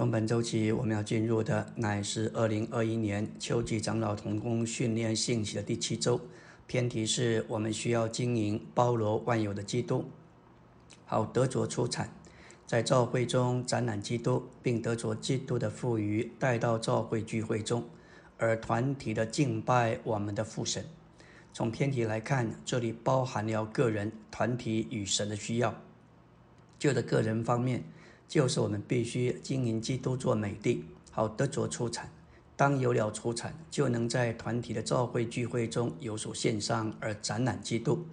从本周起，我们要进入的乃是二零二一年秋季长老同工训练信息的第七周。偏题是我们需要经营包罗万有的基督，好得着出产，在教会中展览基督，并得着基督的富余带到教会聚会中，而团体的敬拜我们的父神。从偏题来看，这里包含了个人、团体与神的需要。就的个人方面。就是我们必须经营基督做美地，好得着出产。当有了出产，就能在团体的召会聚会中有所献上，而展览基督，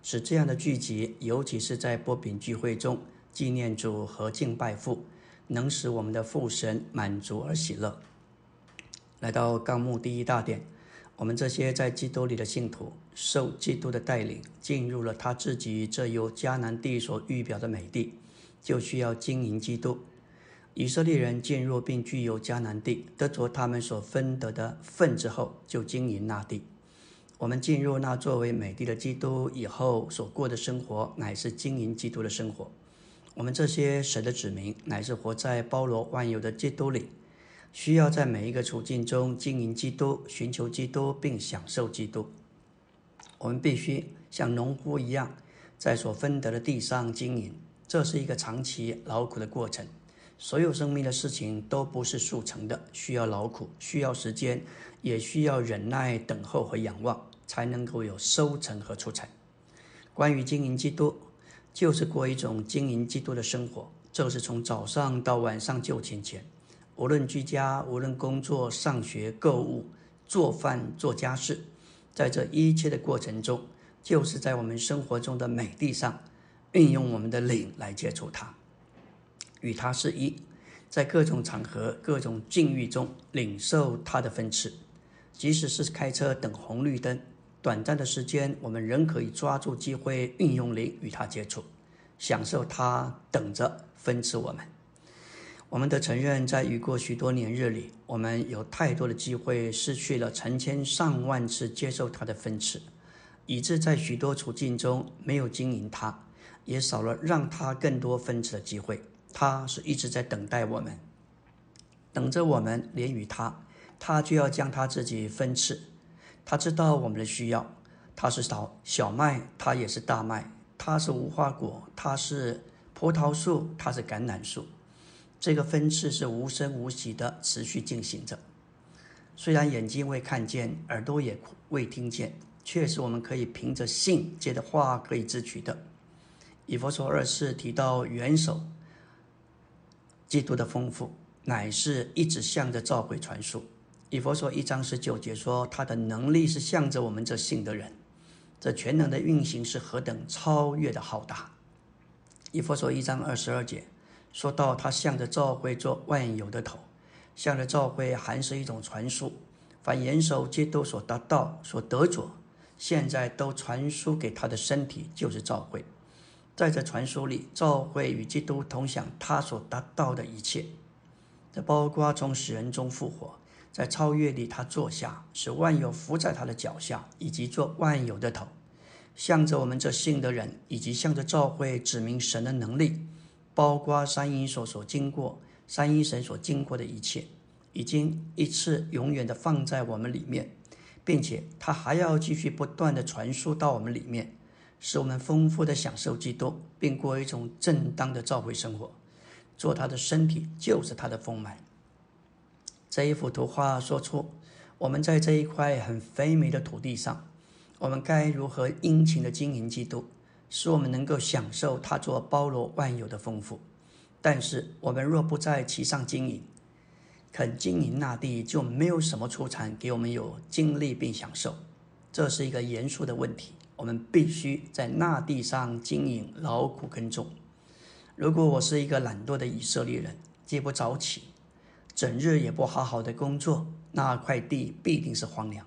使这样的聚集，尤其是在波饼聚会中纪念主和敬拜父，能使我们的父神满足而喜乐。来到纲目第一大点，我们这些在基督里的信徒，受基督的带领，进入了他自己这由迦南地所预表的美地。就需要经营基督。以色列人进入并具有迦南地，得着他们所分得的份之后，就经营那地。我们进入那作为美地的基督以后所过的生活，乃是经营基督的生活。我们这些神的子民，乃是活在包罗万有的基督里，需要在每一个处境中经营基督，寻求基督，并享受基督。我们必须像农夫一样，在所分得的地上经营。这是一个长期劳苦的过程，所有生命的事情都不是速成的，需要劳苦，需要时间，也需要忍耐、等候和仰望，才能够有收成和出产。关于经营基督，就是过一种经营基督的生活，这是从早上到晚上就寝前，无论居家、无论工作、上学、购物、做饭、做家事，在这一切的过程中，就是在我们生活中的美地上。运用我们的灵来接触他，与他是一，在各种场合、各种境遇中领受他的分赐。即使是开车等红绿灯，短暂的时间，我们仍可以抓住机会，运用灵与他接触，享受他等着分赐我们。我们得承认，在雨过许多年日里，我们有太多的机会失去了成千上万次接受他的分赐，以致在许多处境中没有经营他。也少了让他更多分次的机会。他是一直在等待我们，等着我们连与他，他就要将他自己分次。他知道我们的需要。他是小小麦，他也是大麦。他是无花果，他是葡萄树，他是橄榄树。这个分次是无声无息的持续进行着。虽然眼睛未看见，耳朵也未听见，却是我们可以凭着信借的话可以自取的。以佛所二世提到元首基督的丰富，乃是一直向着召会传输。以佛所一章十九节说，他的能力是向着我们这信的人，这全能的运行是何等超越的浩大。以佛所一章二十二节说到，他向着召会做万有的头，向着召会还是一种传输。凡元首基督所达到、所得着，现在都传输给他的身体，就是召会。在这传说里，教会与基督同享他所达到的一切，这包括从死人中复活，在超越里他坐下，使万有伏在他的脚下，以及做万有的头，向着我们这信的人，以及向着教会指明神的能力，包括三一所所经过，三一神所经过的一切，已经一次永远的放在我们里面，并且他还要继续不断的传输到我们里面。使我们丰富的享受基督，并过一种正当的召会生活，做他的身体就是他的丰满。这一幅图画说出我们在这一块很肥美的土地上，我们该如何殷勤的经营基督，使我们能够享受他做包罗万有的丰富。但是我们若不在其上经营，肯经营那地，就没有什么出产给我们有经历并享受。这是一个严肃的问题。我们必须在那地上经营劳苦耕种。如果我是一个懒惰的以色列人，既不早起，整日也不好好的工作，那块地必定是荒凉。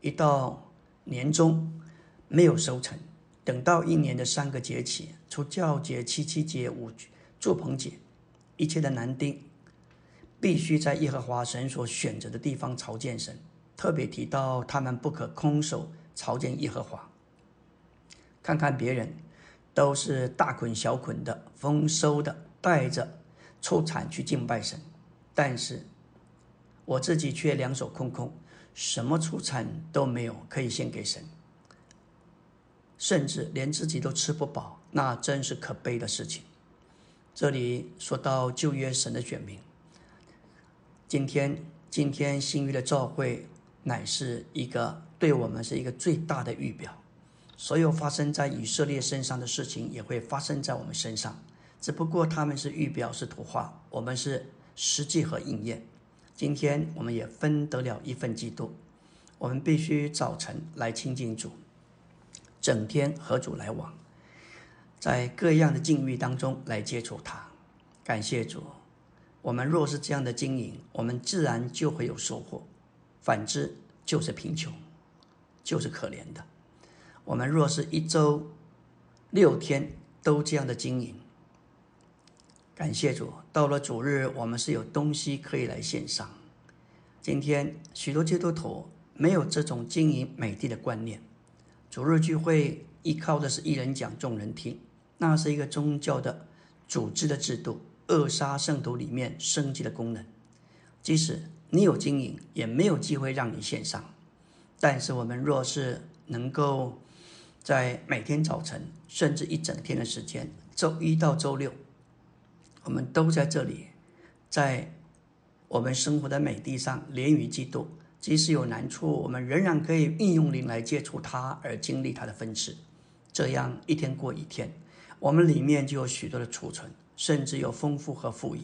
一到年终没有收成，等到一年的三个节气，除教节、七七节、五祝棚节，一切的男丁必须在耶和华神所选择的地方朝见神。特别提到他们不可空手朝见耶和华。看看别人，都是大捆小捆的丰收的，带着出产去敬拜神，但是我自己却两手空空，什么出产都没有可以献给神，甚至连自己都吃不饱，那真是可悲的事情。这里说到旧约神的选民，今天今天新约的召会乃是一个对我们是一个最大的预表，所有发生在以色列身上的事情也会发生在我们身上，只不过他们是预表是图画，我们是实际和应验。今天我们也分得了一份基督，我们必须早晨来亲近主，整天和主来往。在各样的境遇当中来接触他，感谢主。我们若是这样的经营，我们自然就会有收获；反之，就是贫穷，就是可怜的。我们若是一周六天都这样的经营，感谢主。到了主日，我们是有东西可以来献上。今天许多基督徒没有这种经营美地的观念，主日聚会依靠的是一人讲，众人听。那是一个宗教的组织的制度，扼杀圣徒里面生机的功能。即使你有经营，也没有机会让你献上。但是我们若是能够在每天早晨，甚至一整天的时间，周一到周六，我们都在这里，在我们生活的美地上连于基督。即使有难处，我们仍然可以运用灵来接触他，而经历他的分赐。这样一天过一天。我们里面就有许多的储存，甚至有丰富和富裕。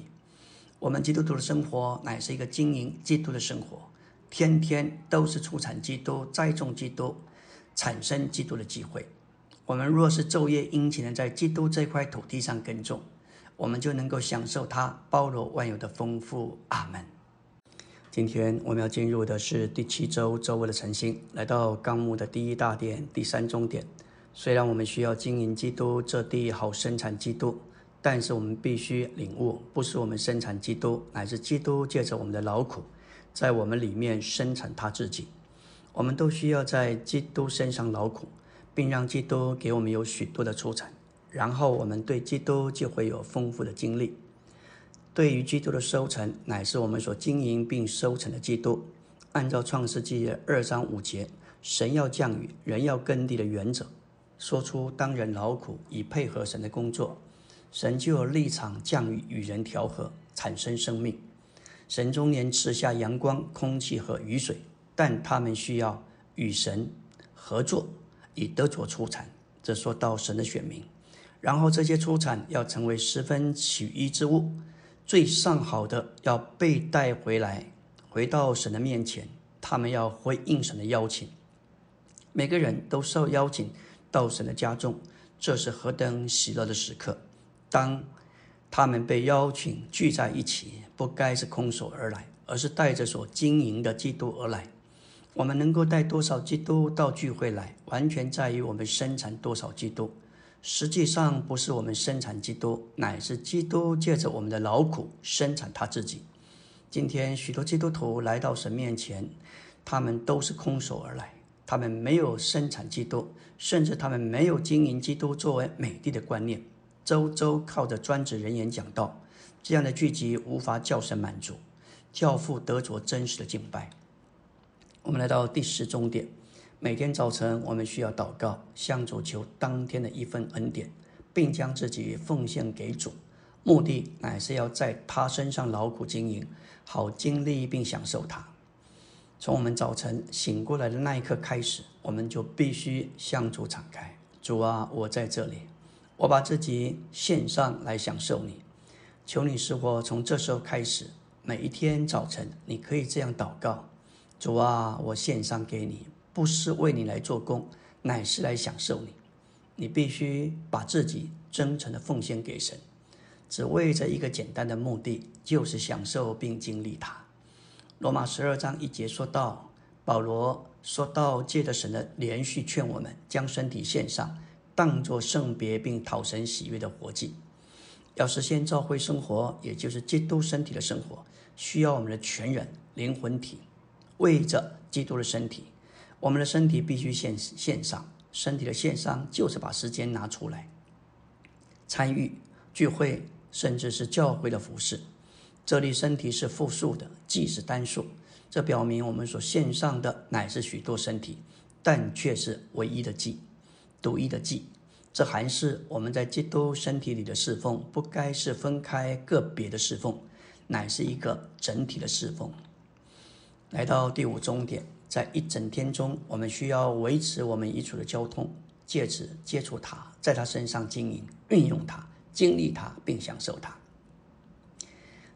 我们基督徒的生活乃是一个经营基督的生活，天天都是出产基督、栽种基督、产生基督的机会。我们若是昼夜殷勤的在基督这块土地上耕种，我们就能够享受他包罗万有的丰富。阿门。今天我们要进入的是第七周周围的晨星，来到纲目的第一大点、第三中点。虽然我们需要经营基督这地好生产基督，但是我们必须领悟，不是我们生产基督，乃是基督借着我们的劳苦，在我们里面生产他自己。我们都需要在基督身上劳苦，并让基督给我们有许多的出产，然后我们对基督就会有丰富的经历。对于基督的收成，乃是我们所经营并收成的基督。按照创世纪二章五节，神要降雨，人要耕地的原则。说出当人劳苦以配合神的工作，神就有立场降雨与人调和，产生生命。神终年赐下阳光、空气和雨水，但他们需要与神合作以得着出产。这说到神的选民，然后这些出产要成为十分取一之物，最上好的要被带回来，回到神的面前。他们要回应神的邀请，每个人都受邀请。到神的家中，这是何等喜乐的时刻！当他们被邀请聚在一起，不该是空手而来，而是带着所经营的基督而来。我们能够带多少基督到聚会来，完全在于我们生产多少基督。实际上，不是我们生产基督，乃是基督借着我们的劳苦生产他自己。今天许多基督徒来到神面前，他们都是空手而来。他们没有生产基督，甚至他们没有经营基督作为美帝的观念。周周靠着专职人员讲道，这样的聚集无法叫神满足，教父得着真实的敬拜。我们来到第十终点，每天早晨我们需要祷告，向主求当天的一份恩典，并将自己奉献给主，目的乃是要在他身上劳苦经营，好经历并享受他。从我们早晨醒过来的那一刻开始，我们就必须向主敞开。主啊，我在这里，我把自己献上来享受你。求你使我从这时候开始，每一天早晨，你可以这样祷告：主啊，我献上给你，不是为你来做工，乃是来享受你。你必须把自己真诚的奉献给神，只为着一个简单的目的，就是享受并经历它。罗马十二章一节说到，保罗说到，借着神的连续劝我们将身体献上，当作圣别并讨神喜悦的活祭。要实现教会生活，也就是基督身体的生活，需要我们的全人、灵魂体为着基督的身体，我们的身体必须献献上。身体的献上，就是把时间拿出来参与聚会，甚至是教会的服饰。这里身体是复数的，祭是单数，这表明我们所献上的乃是许多身体，但却是唯一的祭，独一的祭。这还是我们在基督身体里的侍奉，不该是分开个别的侍奉，乃是一个整体的侍奉。来到第五终点，在一整天中，我们需要维持我们遗嘱的交通，借此接触他，在他身上经营、运用他、经历他，并享受他。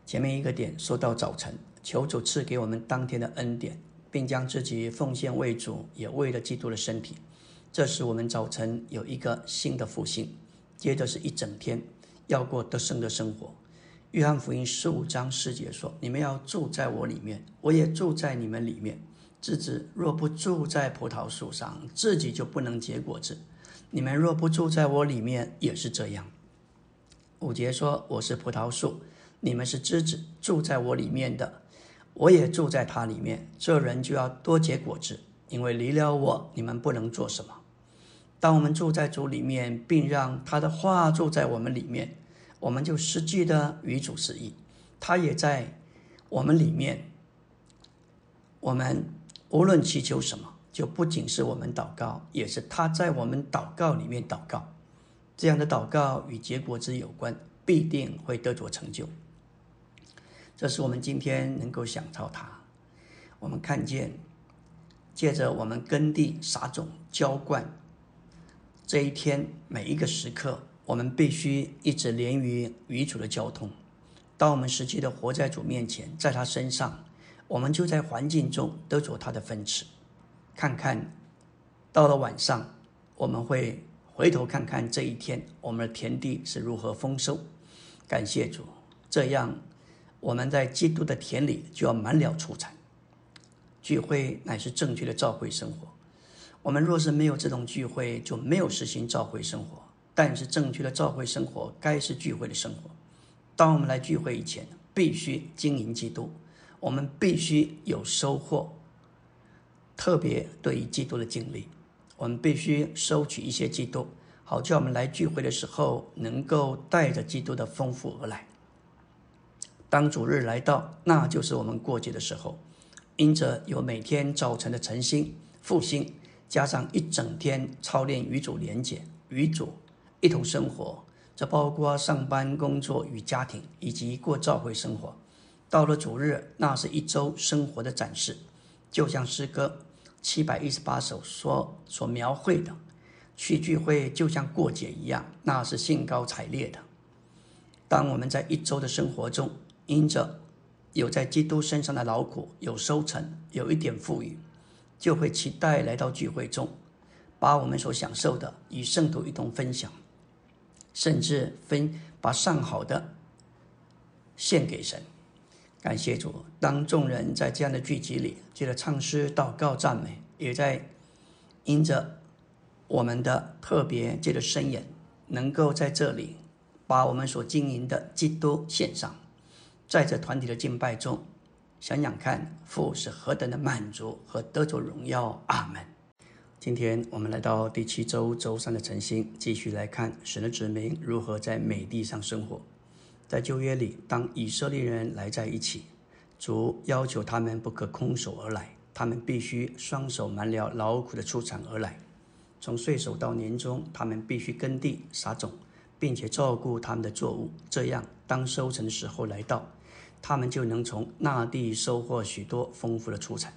前面一个点说到早晨，求主赐给我们当天的恩典，并将自己奉献为主，也为了基督的身体。这使我们早晨有一个新的复兴，接着是一整天要过得胜的生活。约翰福音十五章四节说：“你们要住在我里面，我也住在你们里面。枝子若不住在葡萄树上，自己就不能结果子。你们若不住在我里面，也是这样。”五节说：“我是葡萄树。”你们是枝子，住在我里面的，我也住在他里面。这人就要多结果子，因为离了我，你们不能做什么。当我们住在主里面，并让他的话住在我们里面，我们就实际的与主是一。他也在我们里面。我们无论祈求什么，就不仅是我们祷告，也是他在我们祷告里面祷告。这样的祷告与结果子有关，必定会得着成就。这是我们今天能够想到它。我们看见，借着我们耕地、撒种、浇灌，这一天每一个时刻，我们必须一直连于与主的交通。当我们实际的活在主面前，在他身上，我们就在环境中得着他的分赐。看看，到了晚上，我们会回头看看这一天，我们的田地是如何丰收。感谢主，这样。我们在基督的田里就要满了出产。聚会乃是正确的召会生活。我们若是没有这种聚会，就没有实行召会生活。但是正确的召会生活该是聚会的生活。当我们来聚会以前，必须经营基督。我们必须有收获。特别对于基督的经历，我们必须收取一些基督，好叫我们来聚会的时候能够带着基督的丰富而来。当主日来到，那就是我们过节的时候。因着有每天早晨的晨兴复兴，加上一整天操练与主连结、与主一同生活，这包括上班、工作与家庭，以及过教会生活。到了主日，那是一周生活的展示，就像诗歌七百一十八首所所描绘的。去聚会就像过节一样，那是兴高采烈的。当我们在一周的生活中，因着有在基督身上的劳苦，有收成，有一点富裕，就会期待来到聚会中，把我们所享受的与圣徒一同分享，甚至分把上好的献给神。感谢主，当众人在这样的聚集里，记得唱诗、祷告、赞美，也在因着我们的特别借着伸言，能够在这里把我们所经营的基督献上。在这团体的敬拜中，想想看，父是何等的满足和得着荣耀。阿门。今天我们来到第七周周三的晨星，继续来看神的子民如何在美地上生活。在旧约里，当以色列人来在一起，主要求他们不可空手而来，他们必须双手满了劳苦的出产而来。从岁首到年终，他们必须耕地撒种，并且照顾他们的作物，这样当收成的时候来到。他们就能从那地收获许多丰富的出产。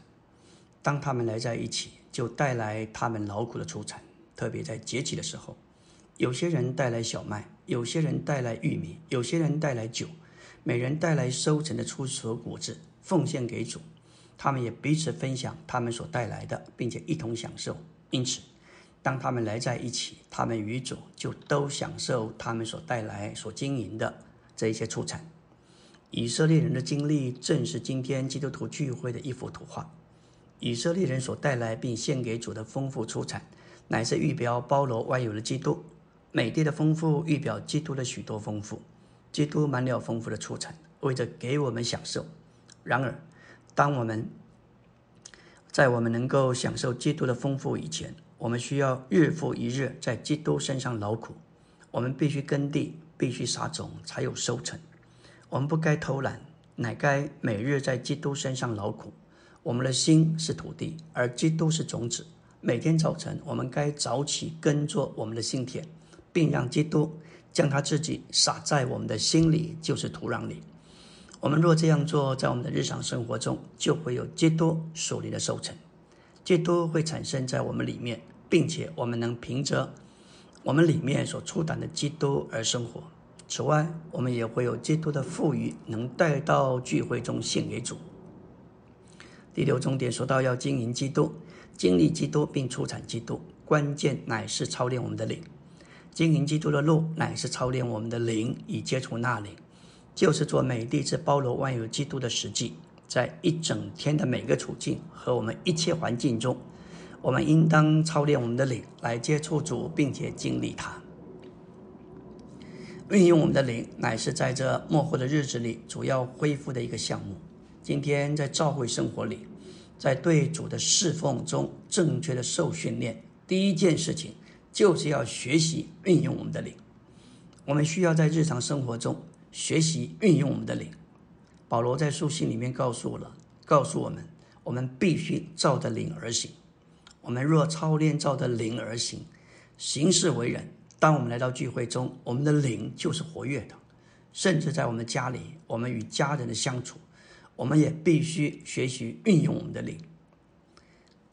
当他们来在一起，就带来他们劳苦的出产。特别在节气的时候，有些人带来小麦，有些人带来玉米，有些人带来酒，每人带来收成的出所果子，奉献给主。他们也彼此分享他们所带来的，并且一同享受。因此，当他们来在一起，他们与主就都享受他们所带来、所经营的这一些出产。以色列人的经历正是今天基督徒聚会的一幅图画。以色列人所带来并献给主的丰富出产，乃是预表包罗万有的基督。美地的丰富预表基督的许多丰富。基督满了丰富的出产，为着给我们享受。然而，当我们在我们能够享受基督的丰富以前，我们需要日复一日在基督身上劳苦。我们必须耕地，必须撒种才有收成。我们不该偷懒，乃该每日在基督身上劳苦。我们的心是土地，而基督是种子。每天早晨，我们该早起耕作我们的心田，并让基督将他自己撒在我们的心里，就是土壤里。我们若这样做，在我们的日常生活中，就会有基督属灵的收成。基督会产生在我们里面，并且我们能凭着我们里面所出产的基督而生活。此外，我们也会有基督的富裕，能带到聚会中献给主。第六重点说到要经营基督，经历基督并出产基督，关键乃是操练我们的灵。经营基督的路乃是操练我们的灵，以接触那灵，就是做美地之包罗万有基督的实际。在一整天的每个处境和我们一切环境中，我们应当操练我们的灵来接触主，并且经历他。运用我们的灵，乃是在这末后的日子里主要恢复的一个项目。今天在教会生活里，在对主的侍奉中正确的受训练，第一件事情就是要学习运用我们的灵。我们需要在日常生活中学习运用我们的灵。保罗在书信里面告诉了，告诉我们，我们必须照着灵而行。我们若操练照着灵而行，行事为人，当我们来到聚会中，我们的灵就是活跃的。甚至在我们家里，我们与家人的相处。我们也必须学习运用我们的灵，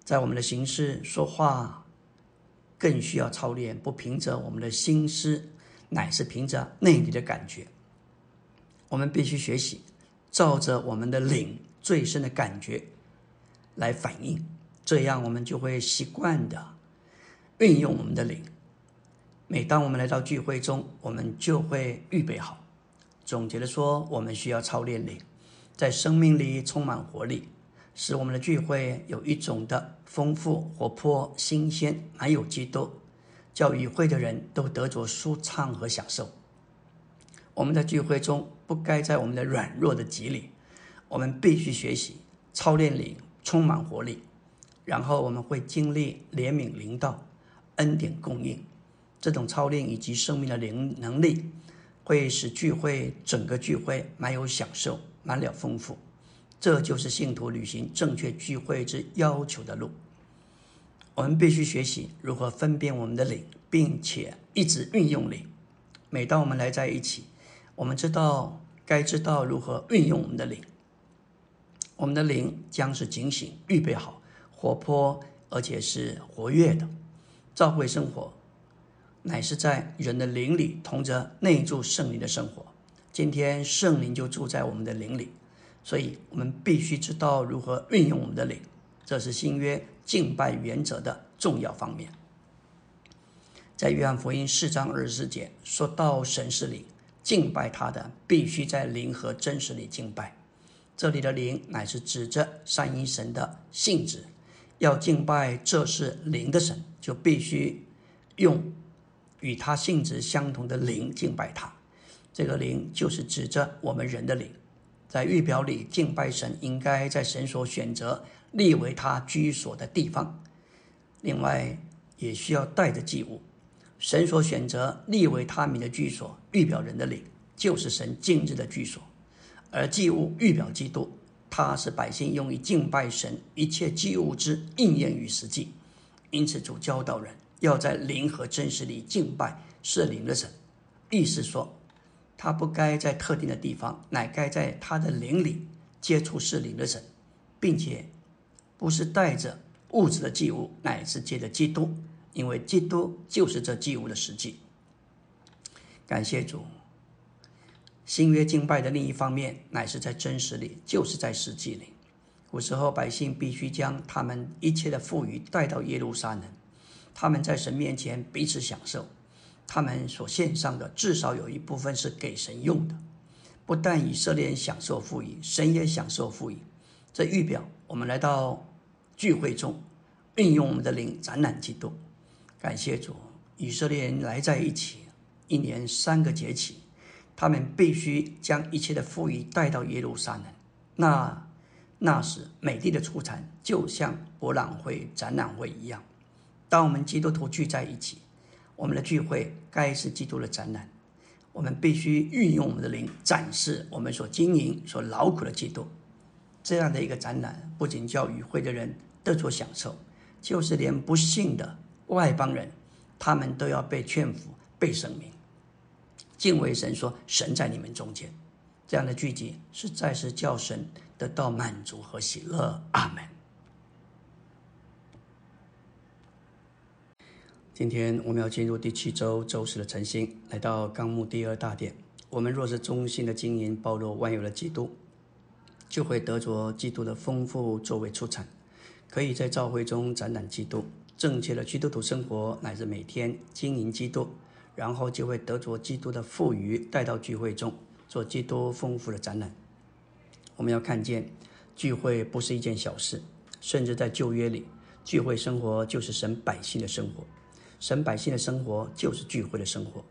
在我们的行事说话，更需要操练，不凭着我们的心思，乃是凭着内里的感觉。我们必须学习，照着我们的灵最深的感觉来反应，这样我们就会习惯的运用我们的灵。每当我们来到聚会中，我们就会预备好。总结的说，我们需要操练灵。在生命里充满活力，使我们的聚会有一种的丰富、活泼、新鲜，满有基督，叫与会的人都得着舒畅和享受。我们在聚会中不该在我们的软弱的极里，我们必须学习操练里充满活力，然后我们会经历怜悯灵道、恩典供应，这种操练以及生命的灵能力，会使聚会整个聚会满有享受。满了丰富，这就是信徒履行正确聚会之要求的路。我们必须学习如何分辨我们的灵，并且一直运用灵。每当我们来在一起，我们知道该知道如何运用我们的灵。我们的灵将是警醒、预备好、活泼，而且是活跃的。教会生活乃是在人的灵里同着内住圣灵的生活。今天圣灵就住在我们的灵里，所以我们必须知道如何运用我们的灵，这是新约敬拜原则的重要方面。在约翰福音四章二十四节说到神是灵，敬拜他的必须在灵和真实里敬拜。这里的灵乃是指着三一神的性质，要敬拜这是灵的神，就必须用与他性质相同的灵敬拜他。这个灵就是指着我们人的灵，在预表里敬拜神，应该在神所选择立为他居所的地方。另外，也需要带着祭物。神所选择立为他名的居所，预表人的灵，就是神敬日的居所。而祭物预表基督，他是百姓用于敬拜神一切祭物之应验与实际。因此，主教导人要在灵和真实里敬拜是灵的神，意思说。他不该在特定的地方，乃该在他的灵里接触是灵的神，并且不是带着物质的祭物，乃是借着基督，因为基督就是这祭物的实际。感谢主。新约敬拜的另一方面，乃是在真实里，就是在实际里。古时候百姓必须将他们一切的富裕带到耶路撒冷，他们在神面前彼此享受。他们所献上的至少有一部分是给神用的，不但以色列人享受富裕，神也享受富裕。这预表我们来到聚会中，运用我们的灵展览基督。感谢主，以色列人来在一起，一年三个节气，他们必须将一切的富裕带到耶路撒冷。那那时美丽的出产就像博览会、展览会一样。当我们基督徒聚在一起。我们的聚会该是基督的展览，我们必须运用我们的灵，展示我们所经营、所劳苦的基督。这样的一个展览，不仅叫与会的人得着享受，就是连不幸的外邦人，他们都要被劝服、被声明。敬畏神，说神在你们中间。这样的聚集，实在是叫神得到满足和喜乐。阿门。今天我们要进入第七周周四的晨星，来到纲目第二大点。我们若是忠心的经营，包罗万有的基督。就会得着基督的丰富作为出产，可以在教会中展览基督。正确的基督徒生活乃至每天经营基督，然后就会得着基督的富余带到聚会中，做基督丰富的展览。我们要看见聚会不是一件小事，甚至在旧约里，聚会生活就是神百姓的生活，神百姓的生活就是聚会的生活。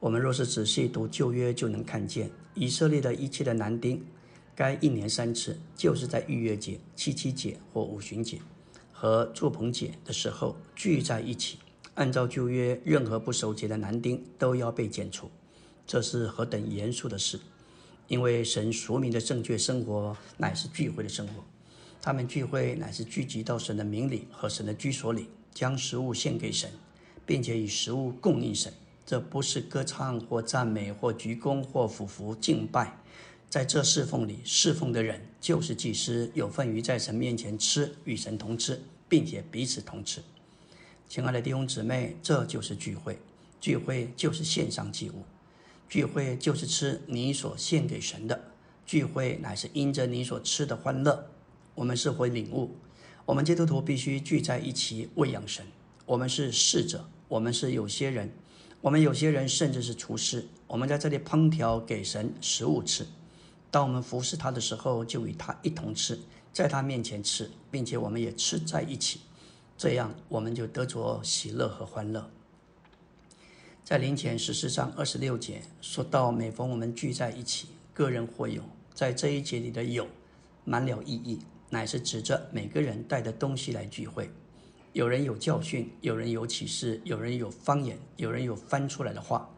我们若是仔细读旧约，就能看见以色列的一切的男丁。该一年三次，就是在逾越节、七七节或五旬节和祝棚节的时候聚在一起。按照旧约，任何不守节的男丁都要被剪除。这是何等严肃的事！因为神属民的正确生活乃是聚会的生活，他们聚会乃是聚集到神的名里和神的居所里，将食物献给神，并且以食物供应神。这不是歌唱或赞美或鞠躬或俯伏敬拜。在这侍奉里，侍奉的人就是祭司，有份于在神面前吃，与神同吃，并且彼此同吃。亲爱的弟兄姊妹，这就是聚会。聚会就是献上祭物，聚会就是吃你所献给神的。聚会乃是因着你所吃的欢乐。我们是会领悟，我们基督徒必须聚在一起喂养神。我们是侍者，我们是有些人，我们有些人甚至是厨师。我们在这里烹调给神食物吃。当我们服侍他的时候，就与他一同吃，在他面前吃，并且我们也吃在一起，这样我们就得着喜乐和欢乐。在灵前实事上二十六节说到，每逢我们聚在一起，个人或有，在这一节里的有，满了意义，乃是指着每个人带的东西来聚会。有人有教训，有人有启示，有人有方言，有人有翻出来的话，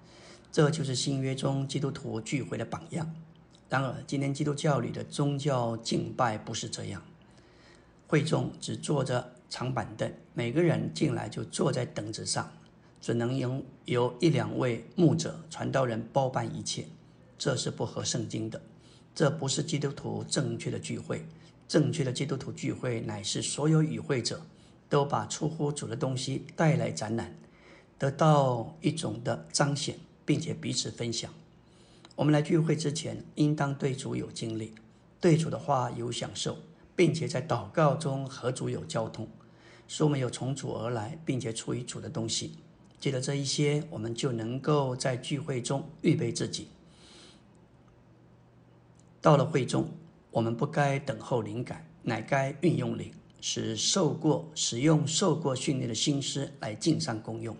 这就是新约中基督徒聚会的榜样。然而，今天基督教里的宗教敬拜不是这样。会众只坐着长板凳，每个人进来就坐在凳子上，只能由由一两位牧者、传道人包办一切，这是不合圣经的。这不是基督徒正确的聚会。正确的基督徒聚会乃是所有与会者都把出乎主的东西带来展览，得到一种的彰显，并且彼此分享。我们来聚会之前，应当对主有经历，对主的话有享受，并且在祷告中和主有交通，使我们有从主而来，并且出于主的东西。记得这一些，我们就能够在聚会中预备自己。到了会中，我们不该等候灵感，乃该运用灵，使受过、使用受过训练的心思来尽善功用，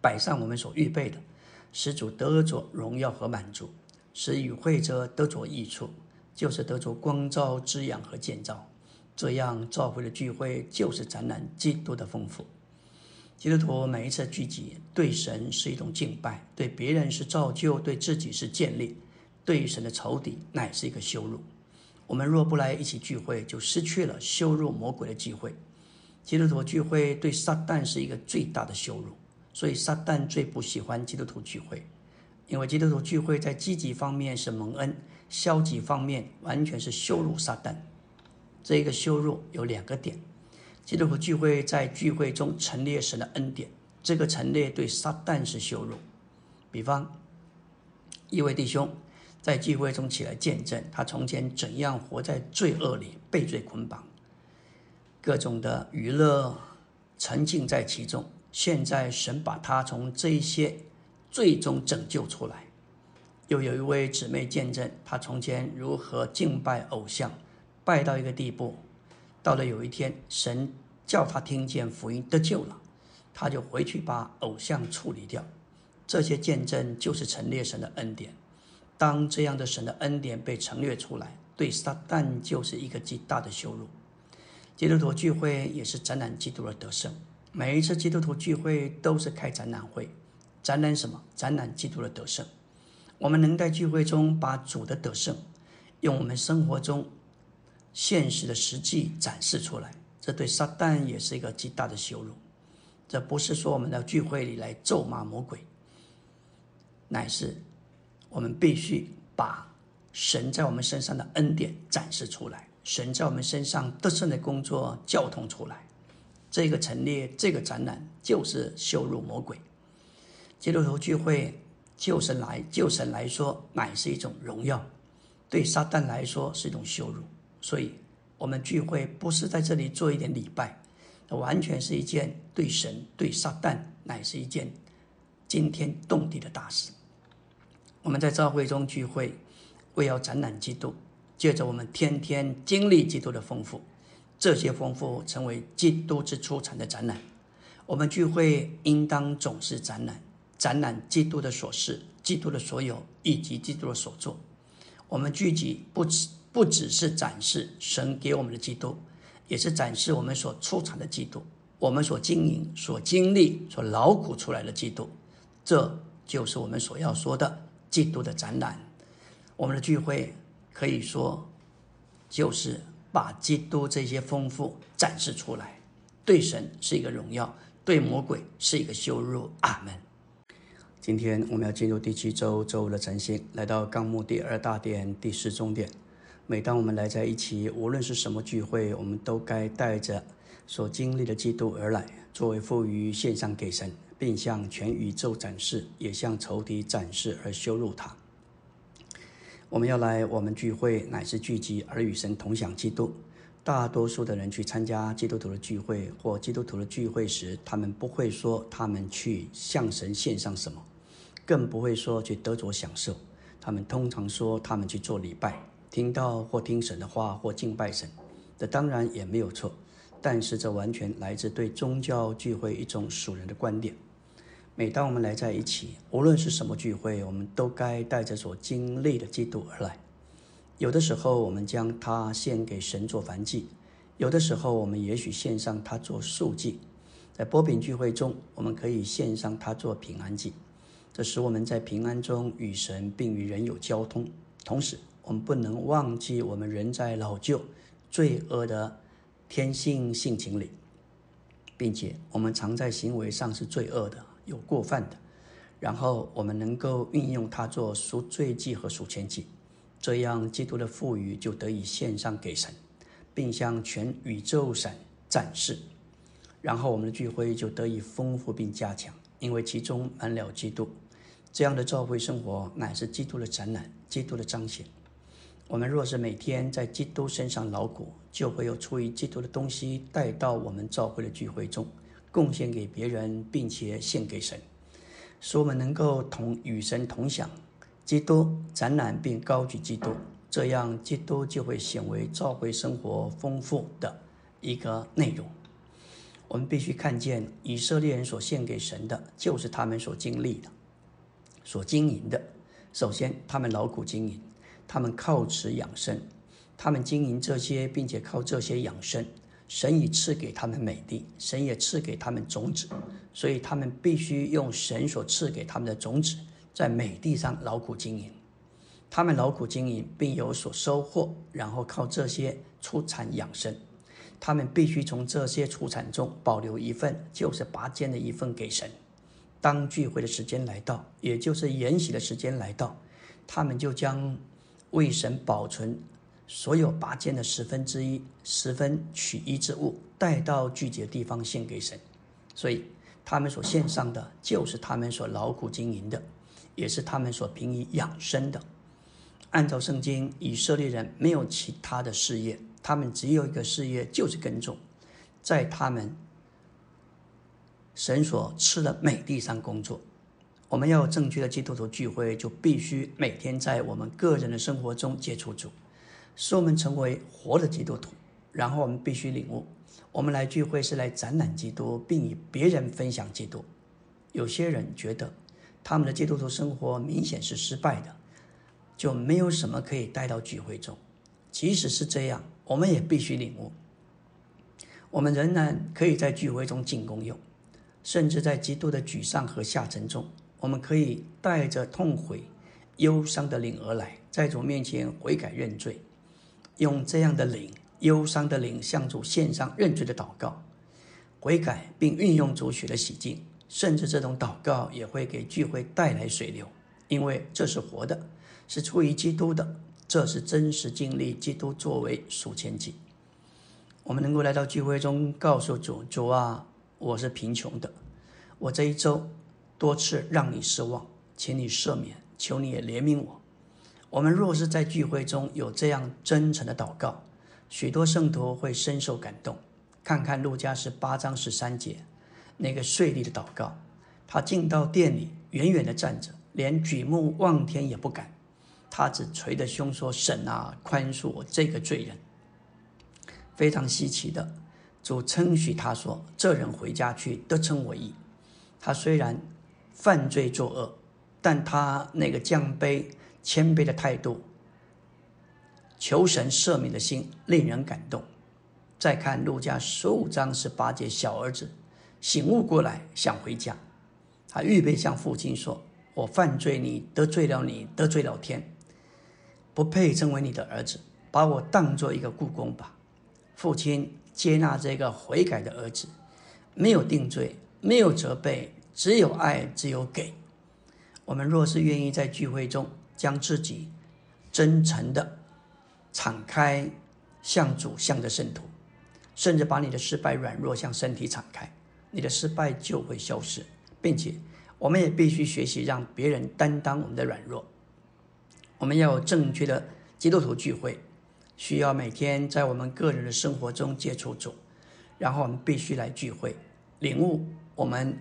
摆上我们所预备的。使主得着荣耀和满足，使与会者得着益处，就是得着光照、滋养和建造。这样召会的聚会就是展览基督的丰富。基督徒每一次聚集，对神是一种敬拜，对别人是造就，对自己是建立，对神的仇敌乃是一个羞辱。我们若不来一起聚会，就失去了羞辱魔鬼的机会。基督徒聚会对撒旦是一个最大的羞辱。所以，撒旦最不喜欢基督徒聚会，因为基督徒聚会在积极方面是蒙恩，消极方面完全是羞辱撒旦。这个羞辱有两个点：基督徒聚会在聚会中陈列神的恩典，这个陈列对撒旦是羞辱。比方，一位弟兄在聚会中起来见证他从前怎样活在罪恶里，被罪捆绑，各种的娱乐沉浸在其中。现在神把他从这些最终拯救出来。又有一位姊妹见证，她从前如何敬拜偶像，拜到一个地步，到了有一天，神叫她听见福音得救了，她就回去把偶像处理掉。这些见证就是陈列神的恩典。当这样的神的恩典被陈列出来，对撒旦就是一个极大的羞辱。基督徒聚会也是展览基督的得胜。每一次基督徒聚会都是开展览会，展览什么？展览基督的得胜。我们能在聚会中把主的得胜，用我们生活中现实的实际展示出来，这对撒旦也是一个极大的羞辱。这不是说我们在聚会里来咒骂魔鬼，乃是我们必须把神在我们身上的恩典展示出来，神在我们身上得胜的工作交通出来。这个陈列、这个展览就是羞辱魔鬼。基督徒聚会，救神来，救神来说，乃是一种荣耀；对撒旦来说是一种羞辱。所以，我们聚会不是在这里做一点礼拜。完全是一件对神、对撒旦，乃是一件惊天动地的大事。我们在教会中聚会，为要展览基督，借着我们天天经历基督的丰富，这些丰富成为基督之出产的展览。我们聚会应当总是展览，展览基督的所事、基督的所有以及基督的所作。我们聚集不只不只是展示神给我们的基督。也是展示我们所出产的基督，我们所经营、所经历、所劳苦出来的基督，这就是我们所要说的基督的展览。我们的聚会可以说就是把基督这些丰富展示出来，对神是一个荣耀，对魔鬼是一个羞辱。阿门。今天我们要进入第七周周五的晨星，来到纲目第二大殿第四中殿。每当我们来在一起，无论是什么聚会，我们都该带着所经历的基督而来，作为赋予献上给神，并向全宇宙展示，也向仇敌展示而羞辱他。我们要来，我们聚会乃是聚集而与神同享基督。大多数的人去参加基督徒的聚会或基督徒的聚会时，他们不会说他们去向神献上什么，更不会说去得着享受。他们通常说他们去做礼拜。听到或听神的话或敬拜神，这当然也没有错，但是这完全来自对宗教聚会一种属人的观点。每当我们来在一起，无论是什么聚会，我们都该带着所经历的基督而来。有的时候，我们将它献给神做燔祭；有的时候，我们也许献上它做素祭。在波饼聚会中，我们可以献上它做平安祭，这使我们在平安中与神并与人有交通，同时。我们不能忘记，我们人在老旧、罪恶的天性性情里，并且我们常在行为上是罪恶的、有过犯的。然后我们能够运用它做赎罪祭和赎愆祭，这样基督的赋予就得以献上给神，并向全宇宙神展示。然后我们的聚会就得以丰富并加强，因为其中满了基督。这样的教会生活乃是基督的展览，基督的彰显。我们若是每天在基督身上劳苦，就会有出于基督的东西带到我们教会的聚会中，贡献给别人，并且献给神，使我们能够同与神同享基督展览并高举基督，这样基督就会显为召会生活丰富的一个内容。我们必须看见以色列人所献给神的，就是他们所经历的、所经营的。首先，他们劳苦经营。他们靠此养生，他们经营这些，并且靠这些养生。神已赐给他们美地，神也赐给他们种子，所以他们必须用神所赐给他们的种子，在美地上劳苦经营。他们劳苦经营，并有所收获，然后靠这些出产养生。他们必须从这些出产中保留一份，就是拔尖的一份给神。当聚会的时间来到，也就是筵席的时间来到，他们就将。为神保存所有拔尖的十分之一、十分取一之物，带到聚集的地方献给神。所以，他们所献上的，就是他们所劳苦经营的，也是他们所凭以养生的。按照圣经，以色列人没有其他的事业，他们只有一个事业，就是耕种，在他们神所赐的美地上工作。我们要有正确的基督徒聚会，就必须每天在我们个人的生活中接触主，使我们成为活的基督徒。然后我们必须领悟，我们来聚会是来展览基督，并与别人分享基督。有些人觉得他们的基督徒生活明显是失败的，就没有什么可以带到聚会中。即使是这样，我们也必须领悟，我们仍然可以在聚会中进功用，甚至在基督的沮丧和下沉中。我们可以带着痛悔、忧伤的灵而来，在主面前悔改认罪，用这样的灵、忧伤的灵向主献上认罪的祷告，悔改并运用主血的洗净，甚至这种祷告也会给聚会带来水流，因为这是活的，是出于基督的，这是真实经历基督作为数千计。我们能够来到聚会中，告诉主：主啊，我是贫穷的，我这一周多次让你失望，请你赦免，求你也怜悯我。我们若是在聚会中有这样真诚的祷告，许多圣徒会深受感动。看看路加十八章十三节，那个税吏的祷告，他进到店里，远远地站着，连举目望天也不敢，他只捶着胸说：“神啊，宽恕我这个罪人。”非常稀奇的，主称许他说：“这人回家去，得称为义。他虽然犯罪作恶，但他那个降卑谦卑的态度，求神赦免的心，令人感动。”再看路加十五章十八节，小儿子醒悟过来，想回家，他预备向父亲说：“我犯罪，你得罪了你，得罪了天，不配成为你的儿子，把我当做一个故宫吧。”父亲接纳这个悔改的儿子，没有定罪，没有责备，只有爱，只有给。我们若是愿意在聚会中将自己真诚的敞开，向主，向着圣徒，甚至把你的失败、软弱向身体敞开，你的失败就会消失，并且我们也必须学习让别人担当我们的软弱。我们要有正确的基督徒聚会。需要每天在我们个人的生活中接触主，然后我们必须来聚会，领悟我们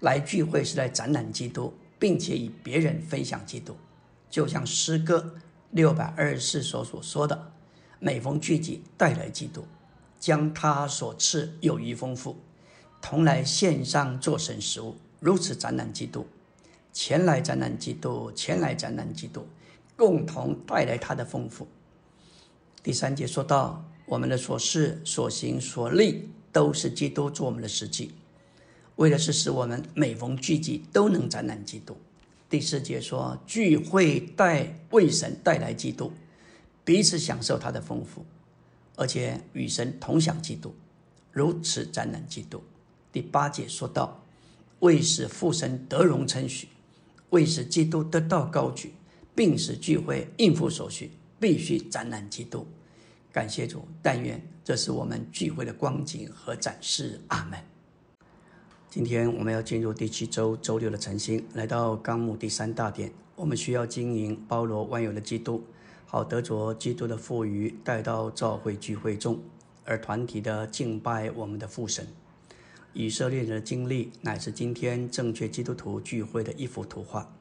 来聚会是来展览基督，并且与别人分享基督。就像诗歌六百二十四所所说的：“每逢聚集，带来基督，将他所赐有余丰富，同来献上做神食物，如此展览基督，前来展览基督，前来展览基督，共同带来他的丰富。”第三节说到，我们的所事、所行、所立，都是基督做我们的实际，为的是使我们每逢聚集都能展览基督。第四节说，聚会带为神带来基督，彼此享受他的丰富，而且与神同享基督，如此展览基督。第八节说到，为使父神得荣称许，为使基督得到高举，并使聚会应付所需。必须展览基督，感谢主，但愿这是我们聚会的光景和展示。阿门。今天我们要进入第七周周六的晨星，来到纲目第三大点，我们需要经营包罗万有的基督，好得着基督的富余带到教会聚会中，而团体的敬拜我们的父神。以色列人的经历乃是今天正确基督徒聚会的一幅图画。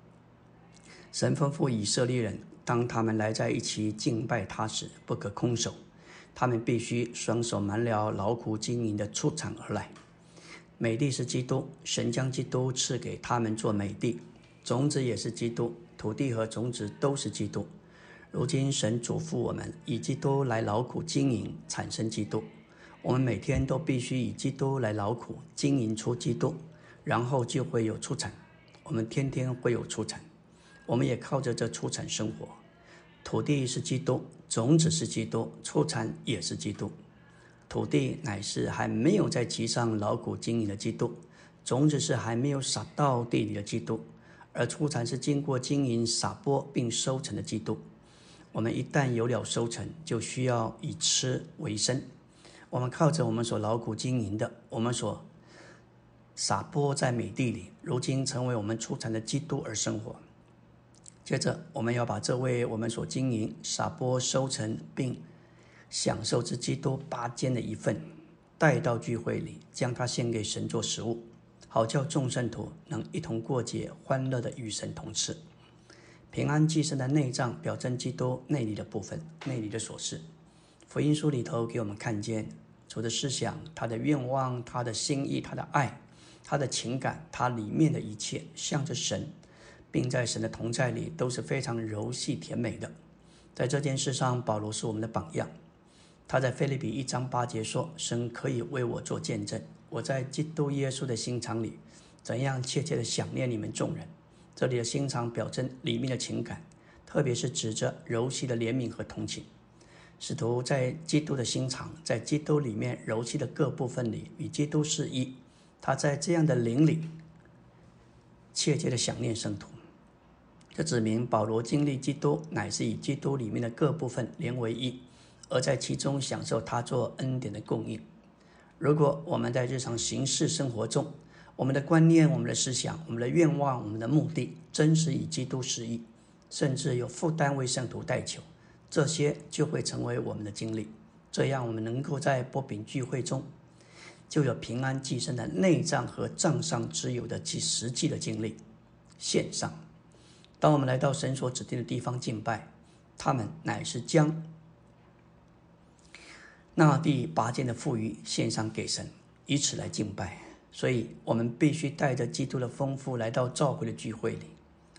神吩咐以色列人。当他们来在一起敬拜他时，不可空手，他们必须双手满了劳苦经营的出产而来。美地是基督，神将基督赐给他们做美地，种子也是基督，土地和种子都是基督。如今神嘱咐我们以基督来劳苦经营，产生基督。我们每天都必须以基督来劳苦经营出基督，然后就会有出产。我们天天会有出产。我们也靠着这出产生活，土地是基督，种子是基督，出产也是基督。土地乃是还没有在其上劳苦经营的基督，种子是还没有撒到地里的基督，而出产是经过经营撒播并收成的基督。我们一旦有了收成，就需要以吃为生。我们靠着我们所劳苦经营的，我们所撒播在美地里，如今成为我们出产的基督而生活。接着，我们要把这位我们所经营、撒播、收成并享受之基督拔尖的一份，带到聚会里，将它献给神做食物，好叫众圣徒能一同过节，欢乐的与神同吃。平安祭牲的内脏表征基督内里的部分，内里的琐事。福音书里头给我们看见主的思想、他的愿望、他的心意、他的爱、他的情感，他里面的一切，向着神。并在神的同在里都是非常柔细甜美的。在这件事上，保罗是我们的榜样。他在菲利比一章八节说：“神可以为我做见证，我在基督耶稣的心肠里怎样切切的想念你们众人，这里的心肠表征里面的情感，特别是指着柔细的怜悯和同情。使徒在基督的心肠，在基督里面柔细的各部分里与基督是一。他在这样的灵里切切的想念圣徒。这指明保罗经历基督，乃是以基督里面的各部分连为一，而在其中享受他做恩典的供应。如果我们在日常行事生活中，我们的观念、我们的思想、我们的愿望、我们的目的，真实与基督示意，甚至有负担为圣徒代求，这些就会成为我们的经历。这样，我们能够在波饼聚会中，就有平安寄生的内脏和账上之有的其实际的经历。线上。当我们来到神所指定的地方敬拜，他们乃是将那第八件的富裕献上给神，以此来敬拜。所以，我们必须带着基督的丰富来到召会的聚会里。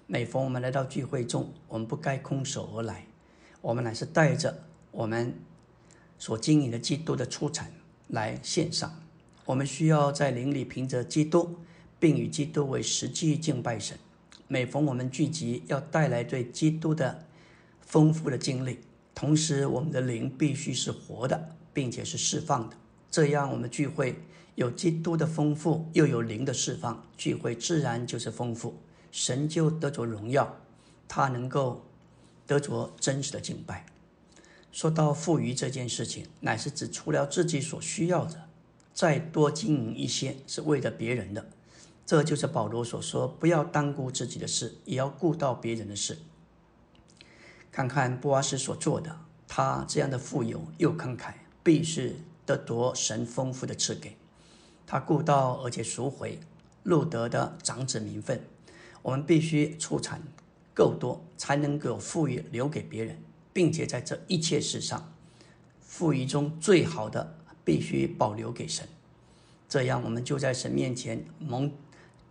每逢我们来到聚会中，我们不该空手而来，我们乃是带着我们所经营的基督的出产来献上。我们需要在灵里凭着基督，并与基督为实际敬拜神。每逢我们聚集，要带来对基督的丰富的经历，同时我们的灵必须是活的，并且是释放的。这样，我们聚会有基督的丰富，又有灵的释放，聚会自然就是丰富，神就得着荣耀，他能够得着真实的敬拜。说到富余这件事情，乃是指除了自己所需要的，再多经营一些，是为了别人的。这就是保罗所说：“不要单顾自己的事，也要顾到别人的事。”看看布阿斯所做的，他这样的富有又慷慨，必是得夺神丰富的赐给。他顾到而且赎回路德的长子名分。我们必须出产够多，才能够富裕留给别人，并且在这一切事上，富裕中最好的必须保留给神。这样，我们就在神面前蒙。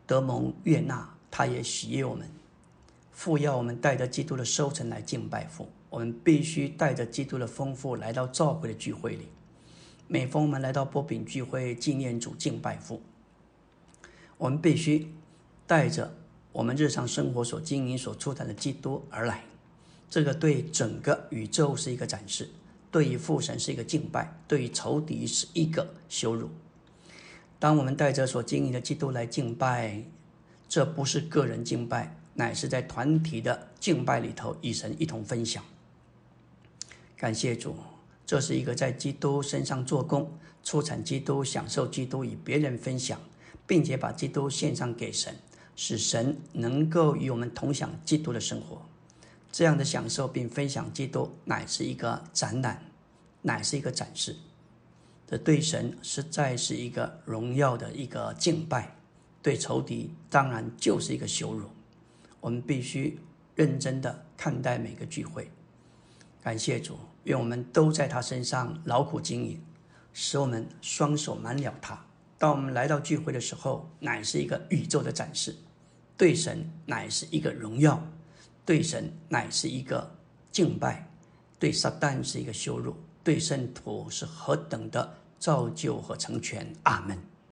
德蒙悦纳，他也喜悦我们。父要我们带着基督的收成来敬拜父，我们必须带着基督的丰富来到召会的聚会里。每逢我们来到波饼聚会纪念主敬拜父，我们必须带着我们日常生活所经营所出产的基督而来。这个对整个宇宙是一个展示，对于父神是一个敬拜，对于仇敌是一个羞辱。当我们带着所经营的基督来敬拜，这不是个人敬拜，乃是在团体的敬拜里头与神一同分享。感谢主，这是一个在基督身上做工、出产基督、享受基督与别人分享，并且把基督献上给神，使神能够与我们同享基督的生活。这样的享受并分享基督，乃是一个展览，乃是一个展示。这对神实在是一个荣耀的一个敬拜，对仇敌当然就是一个羞辱。我们必须认真的看待每个聚会。感谢主，愿我们都在他身上劳苦经营，使我们双手满了他。当我们来到聚会的时候，乃是一个宇宙的展示，对神乃是一个荣耀，对神乃是一个敬拜，对撒旦是一个羞辱。对圣徒是何等的造就和成全，阿门。